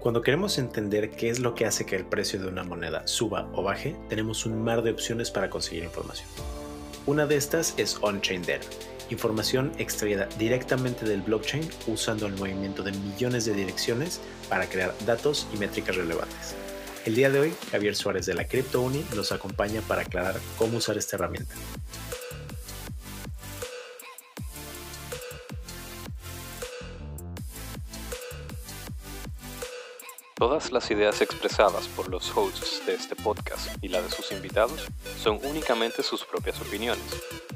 Cuando queremos entender qué es lo que hace que el precio de una moneda suba o baje, tenemos un mar de opciones para conseguir información. Una de estas es on-chain data, información extraída directamente del blockchain usando el movimiento de millones de direcciones para crear datos y métricas relevantes. El día de hoy, Javier Suárez de la CryptoUni nos acompaña para aclarar cómo usar esta herramienta. Todas las ideas expresadas por los hosts de este podcast y la de sus invitados son únicamente sus propias opiniones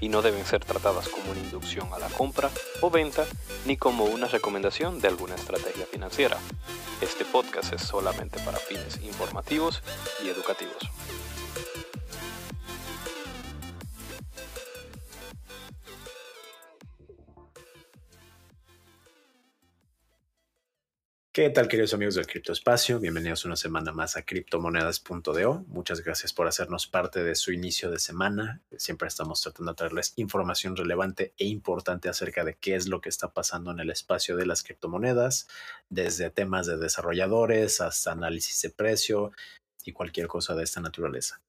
y no deben ser tratadas como una inducción a la compra o venta ni como una recomendación de alguna estrategia financiera. Este podcast es solamente para fines informativos y educativos. ¿Qué tal queridos amigos del criptoespacio? Bienvenidos una semana más a criptomonedas.do. Muchas gracias por hacernos parte de su inicio de semana. Siempre estamos tratando de traerles información relevante e importante acerca de qué es lo que está pasando en el espacio de las criptomonedas, desde temas de desarrolladores hasta análisis de precio y cualquier cosa de esta naturaleza.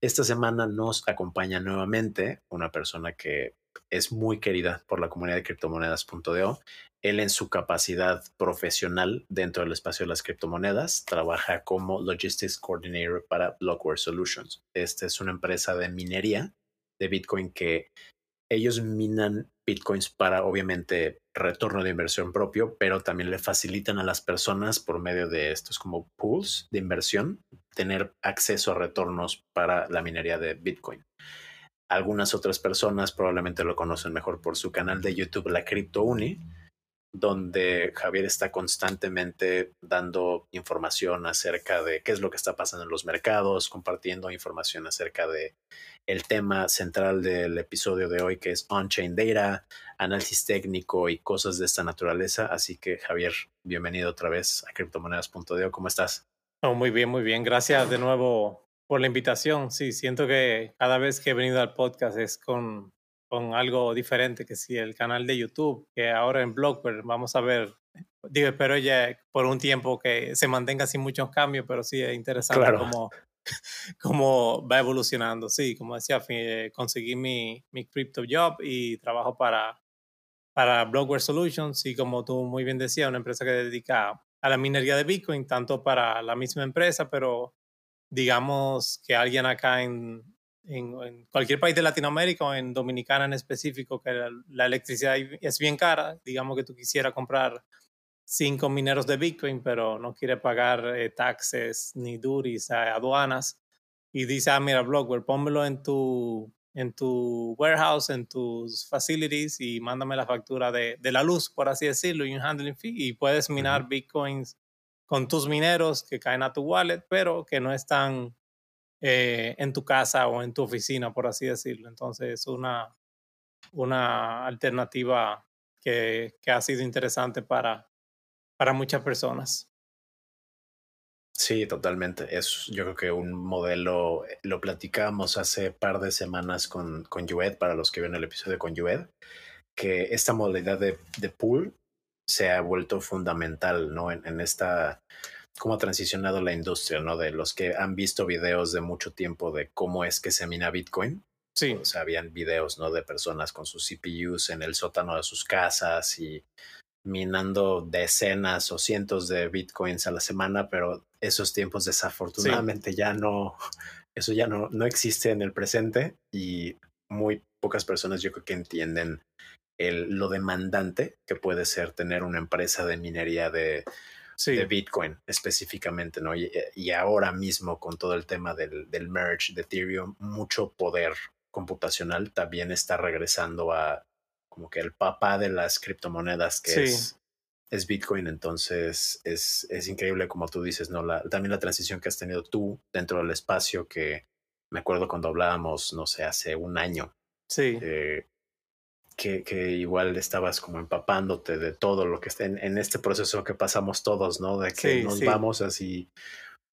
Esta semana nos acompaña nuevamente una persona que es muy querida por la comunidad de criptomonedas.do él en su capacidad profesional dentro del espacio de las criptomonedas trabaja como Logistics Coordinator para Blockware Solutions. Esta es una empresa de minería de Bitcoin que ellos minan Bitcoins para obviamente retorno de inversión propio, pero también le facilitan a las personas por medio de estos como pools de inversión tener acceso a retornos para la minería de Bitcoin. Algunas otras personas probablemente lo conocen mejor por su canal de YouTube, la Crypto Uni, donde Javier está constantemente dando información acerca de qué es lo que está pasando en los mercados, compartiendo información acerca de el tema central del episodio de hoy, que es on-chain data, análisis técnico y cosas de esta naturaleza. Así que Javier, bienvenido otra vez a criptomonedas.de. ¿Cómo estás? Oh, muy bien, muy bien. Gracias de nuevo por la invitación. Sí, siento que cada vez que he venido al podcast es con con algo diferente que si el canal de YouTube, que ahora en Blogger vamos a ver, digo, espero ya por un tiempo que se mantenga sin muchos cambios, pero sí es interesante cómo, cómo va evolucionando. Sí, como decía, conseguí mi, mi crypto job y trabajo para, para Blogger Solutions y como tú muy bien decías, una empresa que dedica a la minería de Bitcoin, tanto para la misma empresa, pero digamos que alguien acá en, en, cualquier país de Latinoamérica o en Dominicana en específico, que la, electricidad es bien cara, digamos que tú quisieras comprar cinco mineros de Bitcoin, pero no quiere pagar eh, taxes ni duties, aduanas, y dice, ah, mira, Blockware, pónmelo en tu, en tu warehouse, en tus facilities y mándame la factura de, de la luz, por así decirlo, y un handling fee, y puedes minar Bitcoins con tus mineros que caen a tu wallet, pero que no están eh, en tu casa o en tu oficina, por así decirlo. Entonces es una, una alternativa que, que ha sido interesante para, para muchas personas. Sí, totalmente. Es yo creo que un modelo, eh, lo platicamos hace par de semanas con, con para los que ven el episodio con Yued, que esta modalidad de, de pool se ha vuelto fundamental, ¿no? En, en esta cómo ha transicionado la industria, ¿no? De los que han visto videos de mucho tiempo de cómo es que se mina Bitcoin. Sí. O sea, habían videos, ¿no? De personas con sus CPUs en el sótano de sus casas y minando decenas o cientos de Bitcoins a la semana, pero esos tiempos desafortunadamente ya no, eso ya no, no existe en el presente y muy pocas personas yo creo que entienden el, lo demandante que puede ser tener una empresa de minería de de Bitcoin específicamente, ¿no? Y, ahora mismo con todo el tema del, del merge de Ethereum, mucho poder computacional también está regresando a como que el papá de las criptomonedas que es, es Bitcoin. Entonces es, es increíble como tú dices, ¿no? La, también la transición que has tenido tú dentro del espacio que me acuerdo cuando hablábamos, no sé, hace un año. Sí. Eh, que, que, igual estabas como empapándote de todo lo que está en, en, este proceso que pasamos todos, ¿no? De que nos vamos así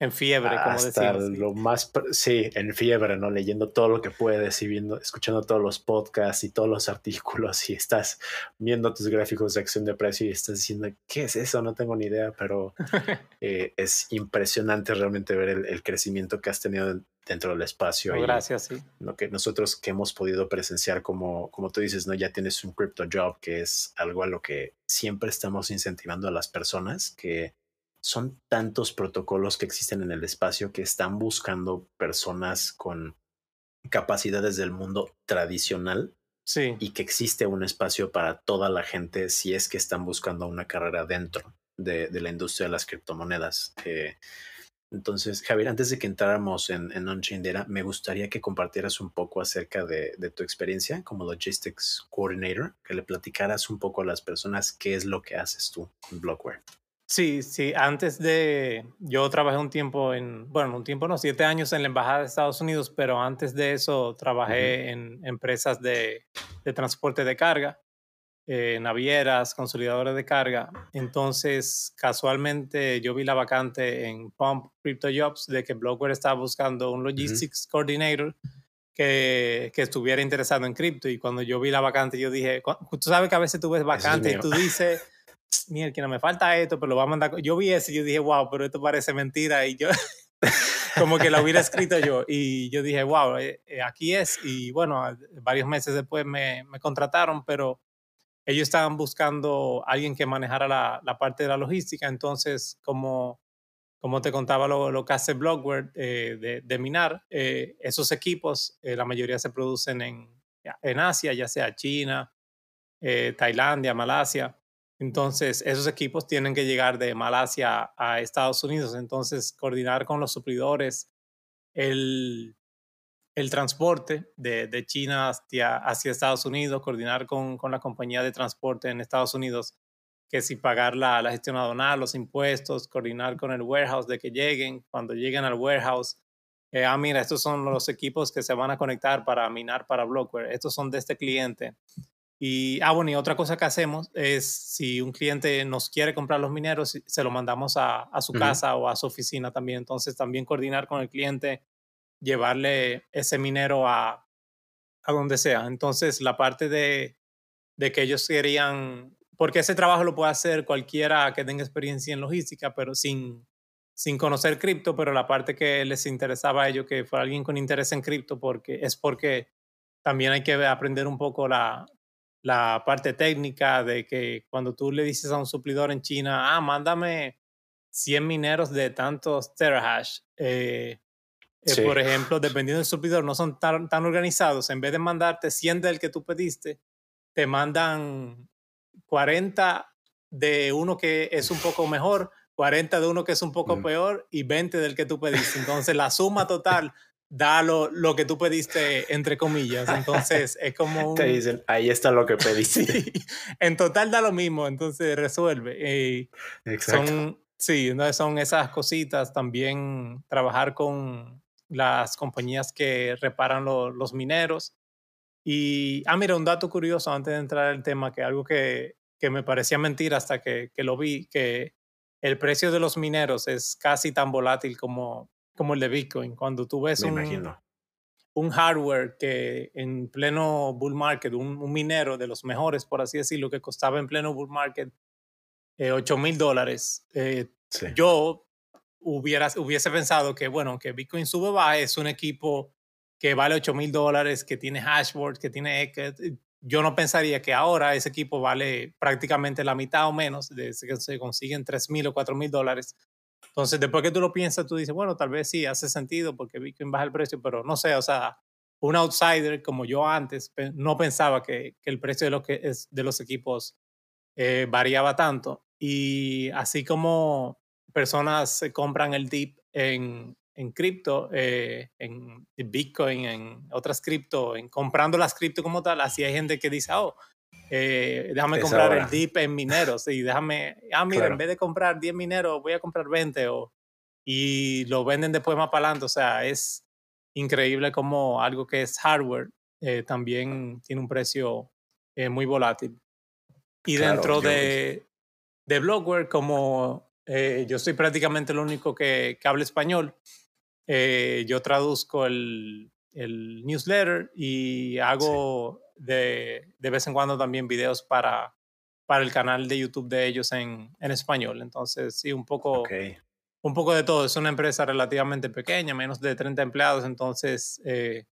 en fiebre, como hasta lo más, sí, en fiebre, ¿no? Leyendo todo lo que puedes y viendo, escuchando todos los podcasts y todos los artículos y estás viendo tus gráficos de acción de precio y estás diciendo, ¿qué es eso? No tengo ni idea, pero eh, es impresionante realmente ver el, crecimiento que has tenido dentro del espacio. gracias, sí. Lo que nosotros que hemos podido presenciar, como, como tú dices, ¿no? Ya tienes un crypto job, que es algo a lo que siempre estamos incentivando a las personas que son tantos protocolos que existen en el espacio que están buscando personas con capacidades del mundo tradicional sí. y que existe un espacio para toda la gente si es que están buscando una carrera dentro de, la industria de las criptomonedas. Eh, entonces, Javier, antes de que entráramos en, en OnChain me gustaría que compartieras un poco acerca de, de, tu experiencia como Logistics Coordinator, que le platicaras un poco a las personas qué es lo que haces tú con Blockware. Sí, sí, antes de, yo trabajé un tiempo en, bueno, un tiempo no, siete años en la Embajada de Estados Unidos, pero antes de eso trabajé en empresas de, de, transporte de carga, eh, navieras, consolidadores de carga. Entonces, casualmente yo vi la vacante en Pump Crypto Jobs de que Blockware estaba buscando un Logistics Coordinator que, que, estuviera interesado en cripto. Y cuando yo vi la vacante, yo dije, tú sabes que a veces tú ves vacante y tú dices mira, que no me falta esto, pero lo va a mandar. Yo vi eso y yo dije, wow, pero esto parece mentira. Y yo, como que lo hubiera escrito yo. Y yo dije, wow, eh, eh, aquí es. Y bueno, varios meses después me, me, contrataron, pero ellos estaban buscando alguien que manejara la, la, parte de la logística. Entonces, como, como te contaba lo, lo que hace Blockware eh, de, de, minar, esos equipos, la mayoría se producen en, en Asia, ya sea China, Tailandia, Malasia. Entonces, esos equipos tienen que llegar de Malasia a Estados Unidos. Entonces, coordinar con los suplidores el, transporte de, China hacia, Estados Unidos, coordinar con, con, la compañía de transporte en Estados Unidos, que si pagar la, la gestión aduanal, los impuestos, coordinar con el warehouse de que lleguen, cuando lleguen al warehouse, eh, ah, mira, estos son los equipos que se van a conectar para minar para Blockware, estos son de este cliente. Y, ah, bueno, y otra cosa que hacemos es si un cliente nos quiere comprar los mineros, se lo mandamos a, a su casa o a su oficina también. Entonces, también coordinar con el cliente, llevarle ese minero a, a donde sea. Entonces, la parte de, de que ellos querían, porque ese trabajo lo puede hacer cualquiera que tenga experiencia en logística, pero sin, sin conocer cripto, pero la parte que les interesaba a ellos, que fuera alguien con interés en cripto, porque es porque también hay que aprender un poco la, la parte técnica de que cuando tú le dices a un suplidor en China, ah, mándame 100 mineros de tantos terahash, eh, eh, por ejemplo, dependiendo del suplidor, no son tan, tan, organizados. En vez de mandarte 100 del que tú pediste, te mandan 40 de uno que es un poco mejor, 40 de uno que es un poco mm. peor y 20 del que tú pediste. Entonces, la suma total da lo, lo, que tú pediste, entre comillas. Entonces, es como un... Te dicen, ahí está lo que pediste. sí, en total da lo mismo, entonces resuelve. Eh, Exacto. Son, sí, son esas cositas. También trabajar con las compañías que reparan los mineros. Y, ah, mira, un dato curioso antes de entrar al tema, que algo que, que me parecía mentira hasta que, que lo vi, que el precio de los mineros es casi tan volátil como como el de Bitcoin. Cuando tú ves un, un, hardware que en pleno bull market, un, minero de los mejores, por así decirlo, que costaba en pleno bull market eh, 8 mil dólares, eh, yo hubiera, hubiese pensado que, bueno, que Bitcoin sube baja es un equipo que vale 8 mil dólares, que tiene hashboard, que tiene... yo no pensaría que ahora ese equipo vale prácticamente la mitad o menos, de que se consiguen 3 mil o 4 mil dólares entonces, después que tú lo piensas, tú dices, bueno, tal vez sí, hace sentido porque Bitcoin baja el precio, pero no sé, o sea, un outsider como yo antes no pensaba que, que el precio de, lo que es, de los equipos eh, variaba tanto. Y así como personas compran el dip en, en cripto, eh, en Bitcoin, en otras cripto, en comprando las cripto como tal, así hay gente que dice, oh, eh, déjame comprar el dip en mineros y déjame, ah, mira, en vez de comprar 10 mineros, voy a comprar 20 o, y lo venden después más para adelante. O sea, es increíble como algo que es hardware eh, también tiene un precio eh, muy volátil. Y dentro de, de Blockware, como eh, yo soy prácticamente el único que, que habla español. Eh, yo traduzco el, el, newsletter y hago de, de, vez en cuando también videos para, para el canal de YouTube de ellos en, en español. Entonces, sí, un poco, un poco de todo. Es una empresa relativamente pequeña, menos de 30 empleados, entonces eh,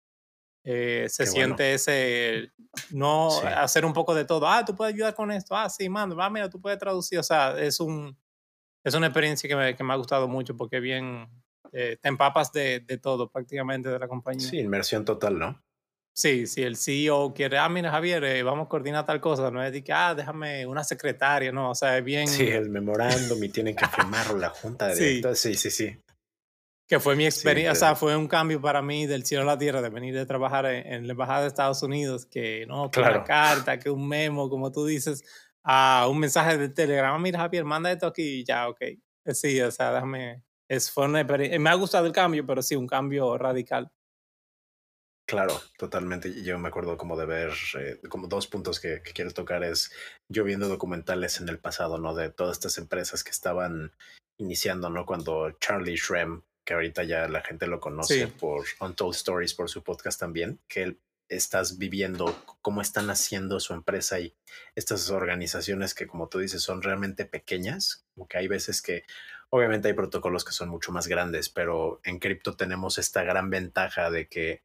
eh, se siente ese, no hacer un poco de todo. Ah, tú puedes ayudar con esto. Ah, sí, mando. Ah, mira, tú puedes traducir. O sea, es, un, es una experiencia que me, que me ha gustado mucho porque bien, eh, te empapas de, de todo prácticamente de la compañía. Sí, inmersión total, ¿no? Sí, si el CEO quiere, ah, mira, Javier, eh, vamos a coordinar tal cosa, no es de que, ah, déjame una secretaria, no, o sea, es bien. Sí, el memorándum y tienen que firmarlo la junta de sí. sí, sí, sí. Que fue mi experiencia, o sea, fue un cambio para mí del cielo a la tierra, de venir de trabajar en, la Embajada de Estados Unidos, que no, que una carta, que un memo, como tú dices, a un mensaje de Telegram, ah, mira, Javier, manda esto aquí y ya, ok. Sí, o sea, déjame. Es, fue una Me ha gustado el cambio, pero sí, un cambio radical. Claro, totalmente. Yo me acuerdo como de ver, eh, como dos puntos que, que, quiero tocar es yo viendo documentales en el pasado, ¿no? De todas estas empresas que estaban iniciando, ¿no? Cuando Charlie Shrem, que ahorita ya la gente lo conoce sí. por Untold Stories, por su podcast también, que él estás viviendo cómo están haciendo su empresa y estas organizaciones que como tú dices son realmente pequeñas, como que hay veces que obviamente hay protocolos que son mucho más grandes, pero en cripto tenemos esta gran ventaja de que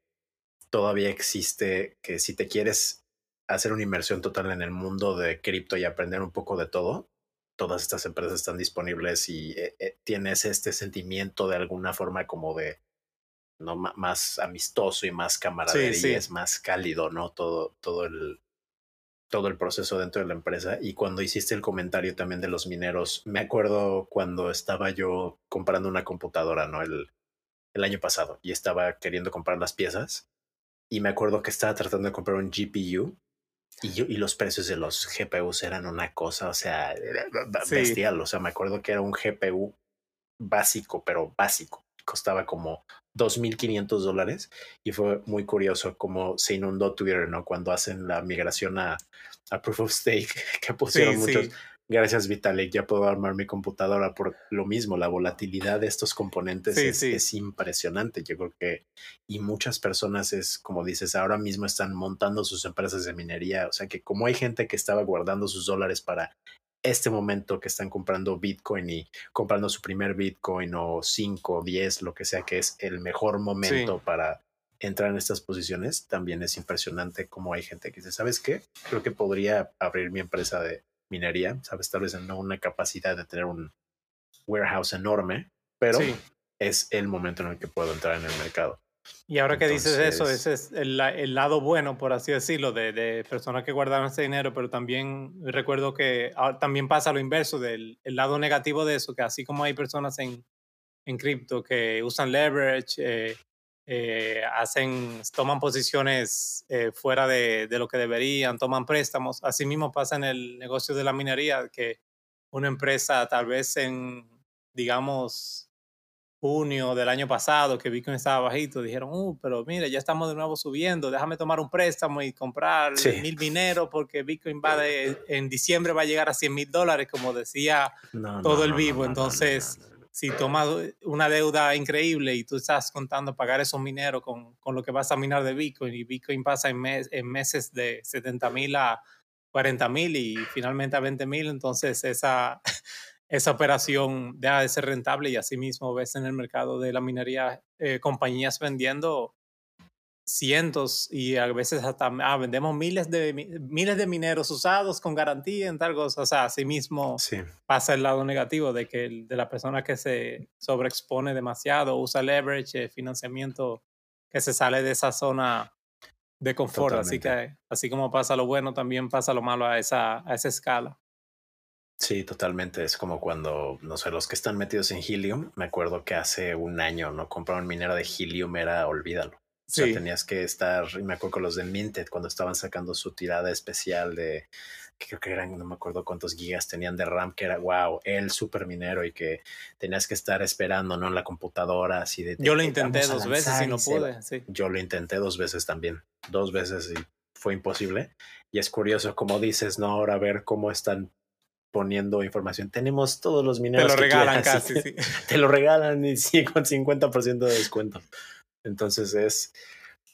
todavía existe que si te quieres hacer una inmersión total en el mundo de cripto y aprender un poco de todo, todas estas empresas están disponibles y eh, eh, tienes este sentimiento de alguna forma como de no más amistoso y más camaradería, sí, sí. es más cálido, ¿no? Todo, todo el todo el proceso dentro de la empresa. Y cuando hiciste el comentario también de los mineros, me acuerdo cuando estaba yo comprando una computadora, ¿no? El, el año pasado y estaba queriendo comprar las piezas y me acuerdo que estaba tratando de comprar un GPU y, yo, y los precios de los GPUs eran una cosa, o sea, bestial. Sí. O sea, me acuerdo que era un GPU básico, pero básico. Costaba como 2.500 dólares y fue muy curioso cómo se inundó Twitter, ¿no? Cuando hacen la migración a, a Proof of Stake, que pusieron sí, muchos. Sí. Gracias, Vitalik. Ya puedo armar mi computadora por lo mismo. La volatilidad de estos componentes sí, es, sí. es, impresionante. Yo creo que, y muchas personas es, como dices, ahora mismo están montando sus empresas de minería. O sea que como hay gente que estaba guardando sus dólares para este momento que están comprando Bitcoin y comprando su primer Bitcoin o 5, 10, lo que sea que es el mejor momento sí. para entrar en estas posiciones, también es impresionante como hay gente que dice, ¿sabes qué? Creo que podría abrir mi empresa de minería, ¿sabes? Tal vez no una capacidad de tener un warehouse enorme, pero sí. es el momento en el que puedo entrar en el mercado. Y ahora que dices eso, ese es el, el, lado bueno, por así decirlo, de, de, personas que guardaron ese dinero, pero también recuerdo que también pasa lo inverso, del el lado negativo de eso, que así como hay personas en, en cripto que usan leverage, eh, eh, hacen, toman posiciones eh, fuera de, de, lo que deberían, toman préstamos. Así mismo pasa en el negocio de la minería, que una empresa tal vez en, digamos, junio del año pasado, que Bitcoin estaba bajito, dijeron, uh, pero mire, ya estamos de nuevo subiendo, déjame tomar un préstamo y comprar sí. mil mineros porque Bitcoin va de, en diciembre va a llegar a 100 mil dólares, como decía no, todo no, el vivo. No, Entonces, si tomas una deuda increíble y tú estás contando pagar esos mineros con, con lo que vas a minar de Bitcoin y Bitcoin pasa en, mes, en meses de 70 mil a 40 mil y finalmente a 20 mil, entonces esa esa operación deja de ser rentable y asimismo ves en el mercado de la minería eh, compañías vendiendo cientos y a veces hasta ah, vendemos miles de miles de mineros usados con garantía en tal cosa, o sea, asimismo sí. pasa el lado negativo de que el, de la persona que se sobreexpone demasiado, usa leverage, eh, financiamiento que se sale de esa zona de confort, Totalmente. así que así como pasa lo bueno, también pasa lo malo a esa a esa escala. Sí, totalmente. Es como cuando, no sé, los que están metidos en Helium, me acuerdo que hace un año, ¿no? Comprar un minero de Helium era olvídalo. Sí. O sea, tenías que estar, y me acuerdo con los de Minted, cuando estaban sacando su tirada especial de, que creo que eran, no me acuerdo cuántos gigas tenían de RAM, que era, wow, el super minero y que tenías que estar esperando, ¿no? En la computadora, así de... Yo lo intenté dos veces y no pude, sí. Yo lo intenté dos veces también, dos veces y fue imposible. Y es curioso, como dices, ¿no? Ahora ver cómo están poniendo información. Tenemos todos los mineros. Te lo regalan casi, sí. Te lo regalan y sí, con 50% de descuento. Entonces es,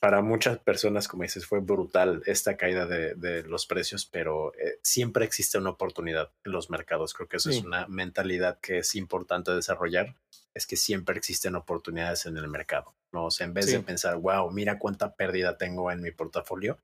para muchas personas, como dices, fue brutal esta caída de, los precios, pero eh, siempre existe una oportunidad en los mercados. Creo que eso es una mentalidad que es importante desarrollar, es que siempre existen oportunidades en el mercado. ¿no? O sea, en vez de pensar, wow, mira cuánta pérdida tengo en mi portafolio,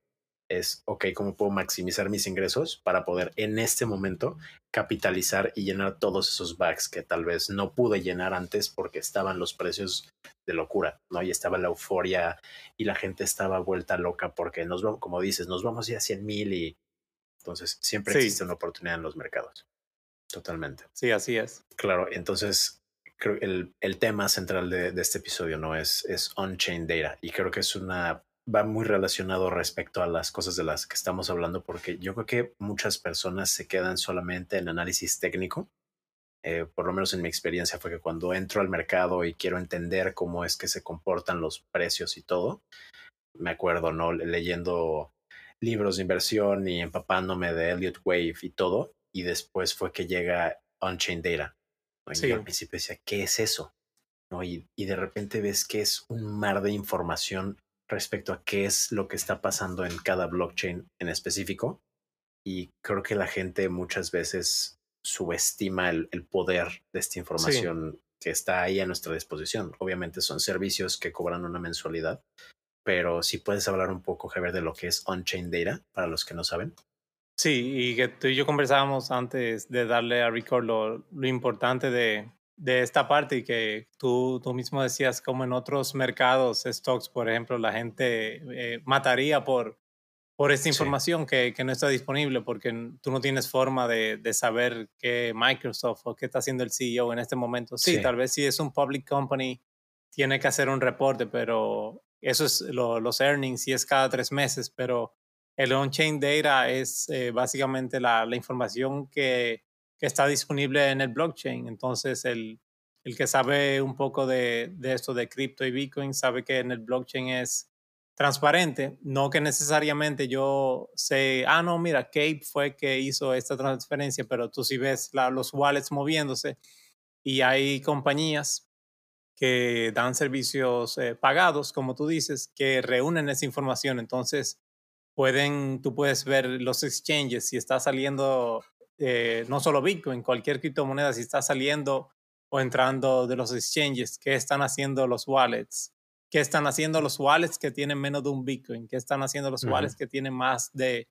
es, ok, ¿cómo puedo maximizar mis ingresos para poder en este momento capitalizar y llenar todos esos bags que tal vez no pude llenar antes porque estaban los precios de locura, ¿no? Y estaba la euforia y la gente estaba vuelta loca porque nos vamos, como dices, nos vamos a 100 mil y entonces siempre existe una oportunidad en los mercados. Totalmente. Sí, así es. Claro, entonces creo que el, el tema central de, de, este episodio no es, es on-chain data y creo que es una va muy relacionado respecto a las cosas de las que estamos hablando, porque yo creo que muchas personas se quedan solamente en análisis técnico. Eh, por lo menos en mi experiencia fue que cuando entro al mercado y quiero entender cómo es que se comportan los precios y todo, me acuerdo, ¿no? Leyendo libros de inversión y empapándome de Elliott Wave y todo, y después fue que llega On-Chain Data. Y al principio decía, ¿qué es eso? ¿No? Y, y de repente ves que es un mar de información respecto a qué es lo que está pasando en cada blockchain en específico. Y creo que la gente muchas veces subestima el, poder de esta información que está ahí a nuestra disposición. Obviamente son servicios que cobran una mensualidad, pero si puedes hablar un poco, Javier, de lo que es on-chain data para los que no saben. Sí, y que tú y yo conversábamos antes de darle a Record lo importante de, de esta parte y que tú, tú mismo decías como en otros mercados, stocks, por ejemplo, la gente eh, mataría por, por esta información que, que, no está disponible porque tú no tienes forma de, de, saber qué Microsoft o qué está haciendo el CEO en este momento. Sí, tal vez si es un public company, tiene que hacer un reporte, pero eso es los earnings y es cada tres meses, pero el on-chain data es eh, básicamente la, la información que que está disponible en el blockchain. Entonces, el, el que sabe un poco de, de esto de cripto y Bitcoin sabe que en el blockchain es transparente, no que necesariamente yo sé, ah, no, mira, Cape fue que hizo esta transferencia, pero tú sí ves los wallets moviéndose y hay compañías que dan servicios eh, pagados, como tú dices, que reúnen esa información. Entonces, pueden, tú puedes ver los exchanges, si está saliendo eh, no solo Bitcoin, cualquier criptomoneda, si está saliendo o entrando de los exchanges, qué están haciendo los wallets, qué están haciendo los wallets que tienen menos de un Bitcoin, qué están haciendo los wallets que tienen más de,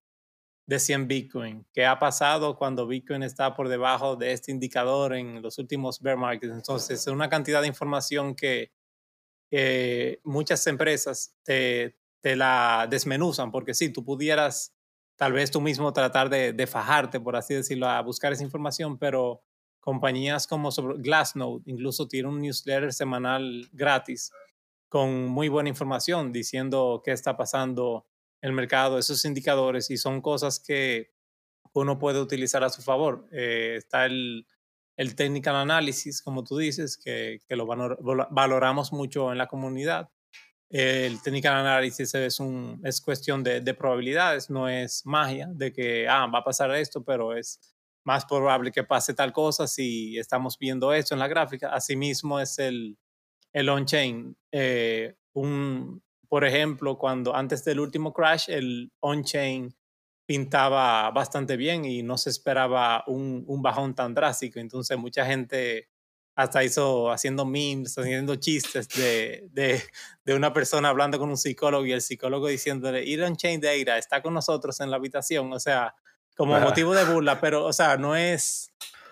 de 100 Bitcoin, qué ha pasado cuando Bitcoin está por debajo de este indicador en los últimos bear markets. Entonces, es una cantidad de información que muchas empresas te, te la desmenuzan, porque si tú pudieras tal vez tú mismo tratar de, fajarte, por así decirlo, a buscar esa información, pero compañías como Glassnode incluso tiene un newsletter semanal gratis con muy buena información diciendo qué está pasando el mercado, esos indicadores, y son cosas que uno puede utilizar a su favor. Eh, está el, technical analysis, como tú dices, que lo valoramos mucho en la comunidad el technical análisis es, un, es cuestión de, de, probabilidades, no es magia de que ah, va a pasar esto, pero es más probable que pase tal cosa si estamos viendo esto en la gráfica. Asimismo es el, el on-chain. Eh, por ejemplo, cuando antes del último crash, el on-chain pintaba bastante bien y no se esperaba un bajón tan drástico. Entonces mucha gente hasta hizo haciendo memes, haciendo chistes de, de, de, una persona hablando con un psicólogo y el psicólogo diciéndole, ir on chain data, está con nosotros en la habitación, o sea, como motivo de burla, pero, o sea, no es,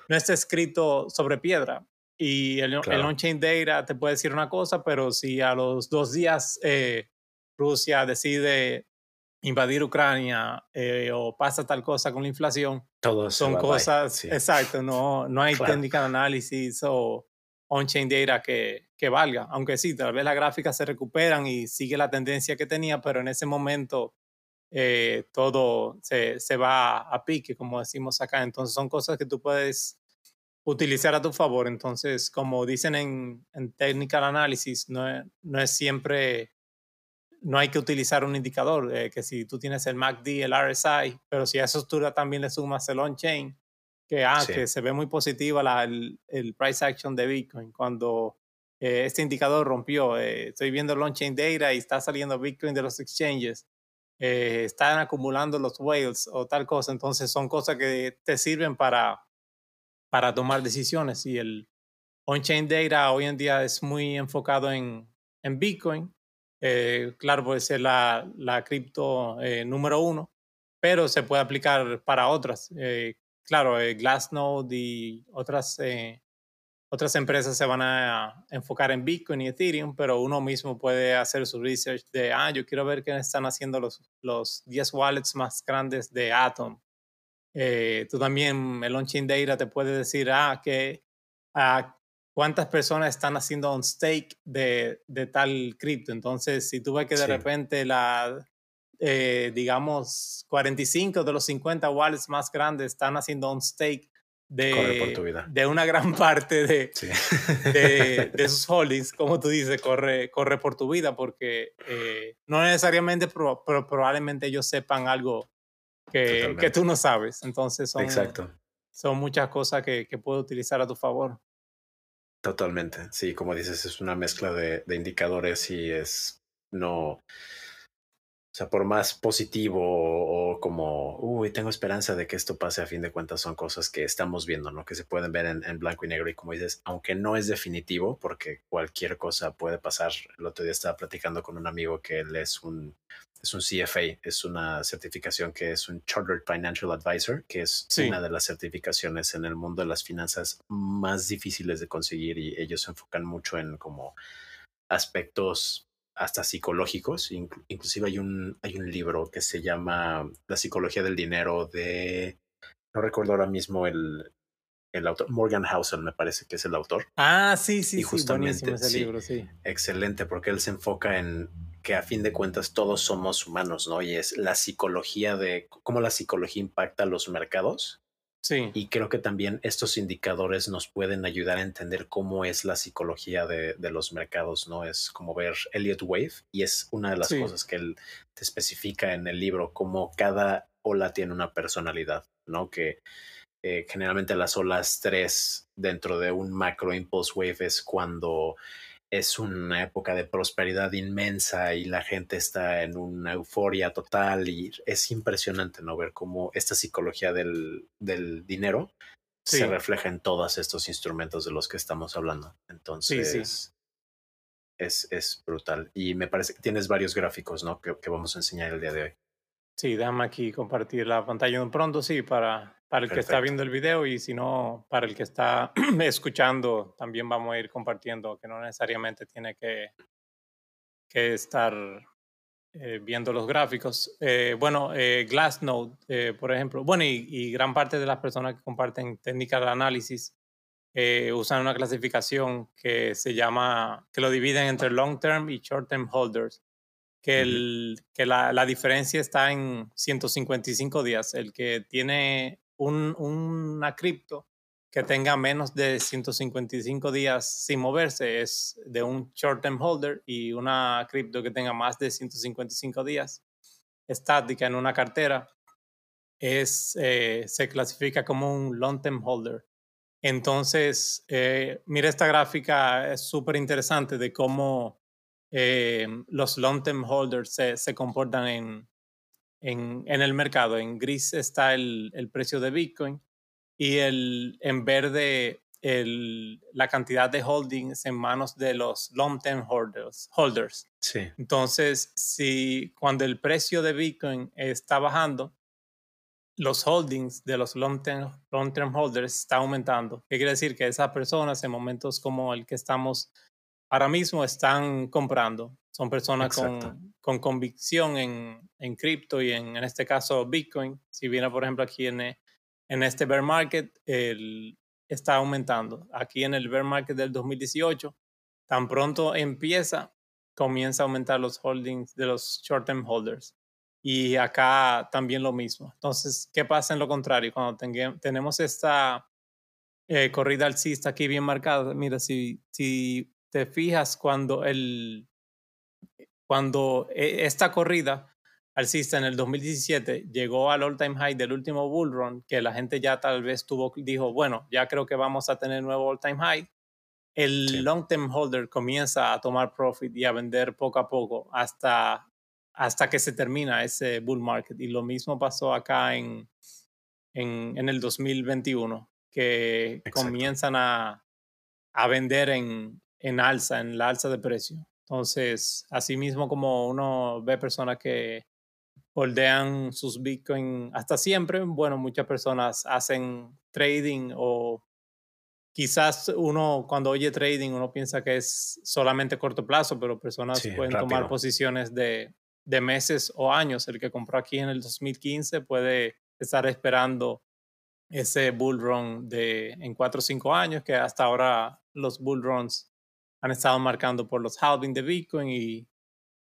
no está escrito sobre piedra. Y el, el on-chain data te puede decir una cosa, pero si a los dos días eh, Rusia decide invadir Ucrania eh, o pasa tal cosa con la inflación, son cosas, exacto, no, no hay técnica de análisis o on-chain data que, que valga, aunque sí, tal vez las gráficas se recuperan y sigue la tendencia que tenía, pero en ese momento eh, todo se, se, va a pique, como decimos acá, entonces son cosas que tú puedes utilizar a tu favor, entonces como dicen en, en technical analysis, no, no es siempre no hay que utilizar un indicador, eh, que si tú tienes el MACD, el RSI, pero si a eso tú también le sumas el on-chain, que, ah, que se ve muy positiva la, el, el, price action de Bitcoin cuando eh, este indicador rompió. Eh, estoy viendo el on-chain data y está saliendo Bitcoin de los exchanges. Eh, están acumulando los whales o tal cosa. Entonces son cosas que te sirven para, para tomar decisiones. Y el on-chain data hoy en día es muy enfocado en, en Bitcoin. Claro, puede ser la, cripto número uno, pero se puede aplicar para otras. claro, Glassnode y otras otras empresas se van a enfocar en Bitcoin y Ethereum, pero uno mismo puede hacer su research de, ah, yo quiero ver qué están haciendo los, los 10 wallets más grandes de Atom. Eh, tú también, el on-chain data te puede decir, ah, que ah, cuántas personas están haciendo un stake de, de tal cripto. Entonces, si tú ves que de repente la, eh, digamos, 45 de los 50 wallets más grandes están haciendo un stake de, de una gran parte de, de, de, sus holdings, como tú dices, corre, corre por tu vida, porque eh, no necesariamente, pero, probablemente ellos sepan algo que, que, tú no sabes. Entonces son, Exacto. son muchas cosas que, que puedes utilizar a tu favor. Totalmente, sí, como dices, es una mezcla de, de indicadores y es no o sea, por más positivo o, como, uy, tengo esperanza de que esto pase, a fin de cuentas son cosas que estamos viendo, ¿no? Que se pueden ver en, blanco y negro y como dices, aunque no es definitivo, porque cualquier cosa puede pasar. El otro día estaba platicando con un amigo que él es un, es un CFA, es una certificación que es un Chartered Financial Advisor, que es una de las certificaciones en el mundo de las finanzas más difíciles de conseguir y ellos se enfocan mucho en como aspectos hasta psicológicos. inclusive hay un, hay un libro que se llama La psicología del dinero de, no recuerdo ahora mismo el, el autor, Morgan Housel me parece que es el autor. Ah, sí, sí, y justamente, ese libro, sí. Excelente, porque él se enfoca en que a fin de cuentas todos somos humanos, ¿no? Y es la psicología de cómo la psicología impacta los mercados Sí. Y creo que también estos indicadores nos pueden ayudar a entender cómo es la psicología de, de los mercados, ¿no? Es como ver Elliot Wave y es una de las cosas que él te especifica en el libro, cómo cada ola tiene una personalidad, ¿no? Que eh, generalmente las olas tres dentro de un macro impulse wave es cuando es una época de prosperidad inmensa y la gente está en una euforia total y es impresionante no ver cómo esta psicología del, del dinero se refleja en todos estos instrumentos de los que estamos hablando. Entonces, Es, es brutal. Y me parece que tienes varios gráficos, ¿no? Que, que vamos a enseñar el día de hoy. Sí, déjame aquí compartir la pantalla un pronto, sí, para, para el que está viendo el video y si no, para el que está escuchando, también vamos a ir compartiendo, que no necesariamente tiene que, que estar eh, viendo los gráficos. Eh, bueno, eh, Glassnode, eh, por ejemplo, bueno, y, y, gran parte de las personas que comparten técnicas de análisis usan una clasificación que se llama, que lo dividen entre long term y short term holders que, el, que la, la, diferencia está en 155 días. El que tiene un, una cripto que tenga menos de 155 días sin moverse es de un short-term holder y una cripto que tenga más de 155 días estática en una cartera es, eh, se clasifica como un long-term holder. Entonces, eh, mira esta gráfica, es súper interesante de cómo eh, los long-term holders se, se comportan en, en, en, el mercado. En gris está el, el, precio de Bitcoin y el, en verde el, la cantidad de holdings en manos de los long-term holders. holders. Sí. Entonces, si cuando el precio de Bitcoin está bajando, los holdings de los long-term long -term holders está aumentando. ¿Qué quiere decir? Que esas personas en momentos como el que estamos ahora mismo están comprando. Son personas con, con, convicción en, en cripto y en, en, este caso Bitcoin. Si viene, por ejemplo, aquí en, en este bear market, el, está aumentando. Aquí en el bear market del 2018, tan pronto empieza, comienza a aumentar los holdings de los short-term holders. Y acá también lo mismo. Entonces, ¿qué pasa en lo contrario? Cuando tenemos esta eh, corrida alcista aquí bien marcada, mira, si, si te fijas cuando, el, cuando e, esta corrida alcista en el 2017 llegó al all-time high del último bull run, que la gente ya tal vez tuvo, dijo, bueno, ya creo que vamos a tener nuevo all-time high, el long-term holder comienza a tomar profit y a vender poco a poco hasta, hasta que se termina ese bull market. Y lo mismo pasó acá en, en, en el 2021, que comienzan a, a vender en, en alza, en la alza de precio. Entonces, así mismo como uno ve personas que holdean sus Bitcoin hasta siempre. Bueno, muchas personas hacen trading o quizás uno cuando oye trading uno piensa que es solamente corto plazo, pero personas pueden tomar posiciones de, de, meses o años. El que compró aquí en el 2015 puede estar esperando ese bull run de en cuatro o cinco años, que hasta ahora los bull runs han estado marcando por los halving de Bitcoin y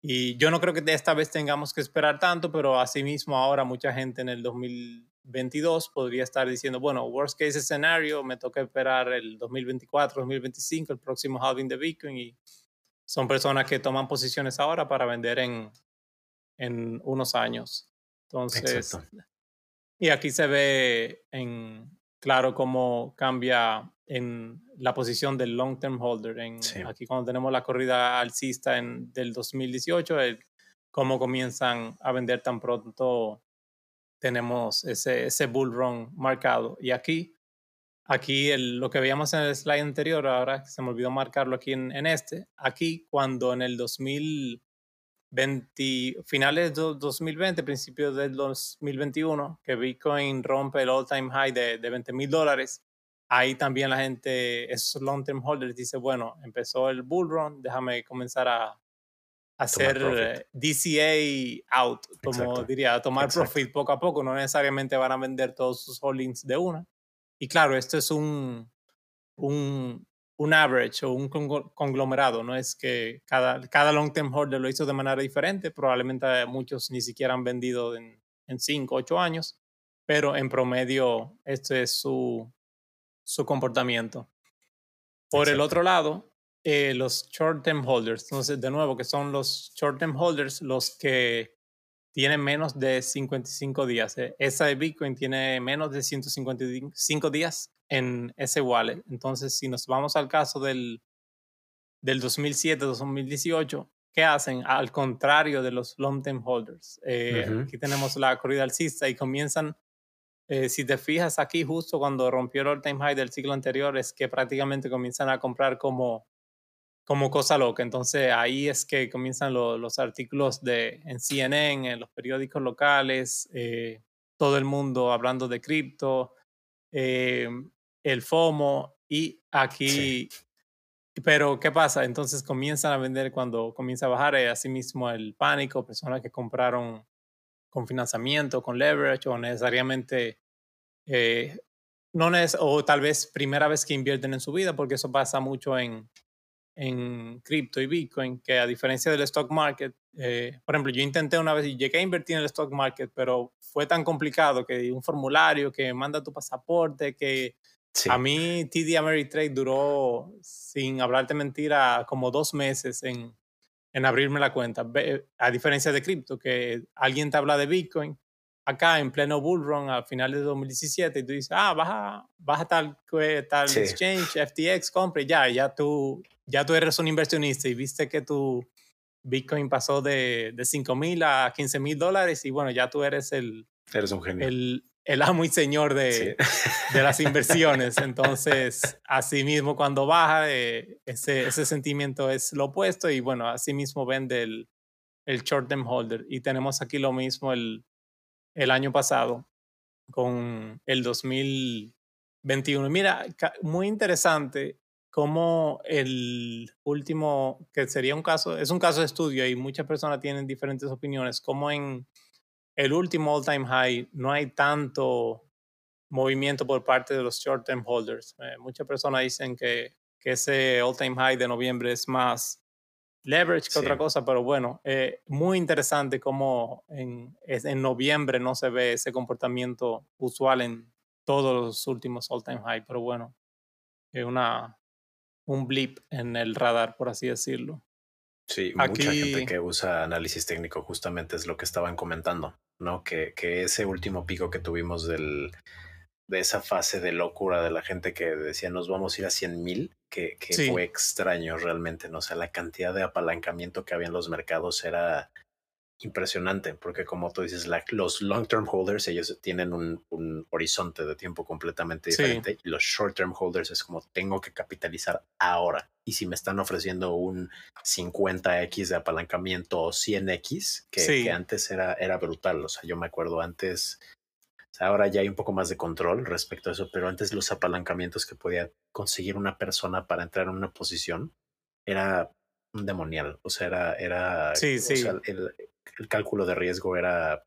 y yo no creo que de esta vez tengamos que esperar tanto, pero asimismo ahora mucha gente en el 2022 podría estar diciendo, bueno, worst case scenario, me toca esperar el 2024, 2025, el próximo halving de Bitcoin y son personas que toman posiciones ahora para vender en, en unos años. Entonces, y aquí se ve en claro cómo cambia en la posición del long term holder. En, Aquí cuando tenemos la corrida alcista en, del 2018, el, cómo comienzan a vender tan pronto tenemos ese, ese bull run marcado. Y aquí, aquí el, lo que veíamos en el slide anterior, ahora se me olvidó marcarlo aquí en, en este, aquí cuando en el 2020, finales de 2020, principios del 2021, que Bitcoin rompe el all time high de, de 20 mil dólares, ahí también la gente, esos long term holders, dice, bueno, empezó el bull run, déjame comenzar a, hacer eh, DCA out, como diría, a tomar profit poco a poco, no necesariamente van a vender todos sus holdings de una. Y claro, esto es un, un, un average o un conglomerado, no es que cada, cada long term holder lo hizo de manera diferente, probablemente muchos ni siquiera han vendido en, en 5, 8 años, pero en promedio este es su, su comportamiento. Por el otro lado, eh, los short-term holders, entonces de nuevo, que son los short-term holders los que tienen menos de 55 días. Eh, esa de Bitcoin tiene menos de 155 días en ese wallet. Entonces, si nos vamos al caso del, del 2007-2018, ¿qué hacen? Al contrario de los long-term holders. Eh, aquí tenemos la corrida alcista y comienzan eh, si te fijas aquí, justo cuando rompió el all-time high del ciclo anterior, es que prácticamente comienzan a comprar como, como cosa loca. Entonces ahí es que comienzan los artículos de, en CNN, en los periódicos locales, eh, todo el mundo hablando de cripto, eh, el FOMO y aquí... Pero, ¿qué pasa? Entonces comienzan a vender cuando comienza a bajar, así mismo el pánico, personas que compraron con financiamiento, con leverage o necesariamente, eh, no o tal vez primera vez que invierten en su vida, porque eso pasa mucho en, en cripto y Bitcoin, que a diferencia del stock market, eh, por ejemplo, yo intenté una vez y llegué a invertir en el stock market, pero fue tan complicado que un formulario que manda tu pasaporte, que a mí TD Ameritrade duró, sin hablarte mentira, como dos meses en, en abrirme la cuenta. A diferencia de cripto, que alguien te habla de Bitcoin, acá en pleno bull run a finales de 2017 y tú dices, ah, baja, baja tal, tal exchange, FTX, compre, ya, ya tú, ya tú eres un inversionista y viste que tu Bitcoin pasó de, de 5 mil a 15 mil dólares y bueno, ya tú eres el... Eres un genio. El, el amo y señor de, de las inversiones. Entonces, así mismo cuando baja, eh, ese, ese sentimiento es lo opuesto y bueno, así mismo vende el, el short term holder. Y tenemos aquí lo mismo el, el año pasado con el 2021. Mira, muy interesante cómo el último, que sería un caso, es un caso de estudio y muchas personas tienen diferentes opiniones, como en el último all-time high no hay tanto movimiento por parte de los short-term holders. Eh, muchas personas dicen que, que ese all-time high de noviembre es más leverage que otra cosa, pero bueno, eh, muy interesante cómo en, en noviembre no se ve ese comportamiento usual en todos los últimos all-time high, pero bueno, es una, un blip en el radar, por así decirlo. Sí, mucha gente que usa análisis técnico justamente es lo que estaban comentando, ¿no? Que, que ese último pico que tuvimos del, de esa fase de locura de la gente que decía nos vamos a ir a 100 mil, que, que fue extraño realmente, ¿no? O sea, la cantidad de apalancamiento que había en los mercados era impresionante, porque como tú dices, los long-term holders, ellos tienen un, un, horizonte de tiempo completamente diferente, y los short-term holders es como tengo que capitalizar ahora. Y si me están ofreciendo un 50x de apalancamiento o 100x, que, que, antes era, era brutal, o sea, yo me acuerdo antes, ahora ya hay un poco más de control respecto a eso, pero antes los apalancamientos que podía conseguir una persona para entrar en una posición era un demonial, o sea, era, era sí, sí. el, el cálculo de riesgo era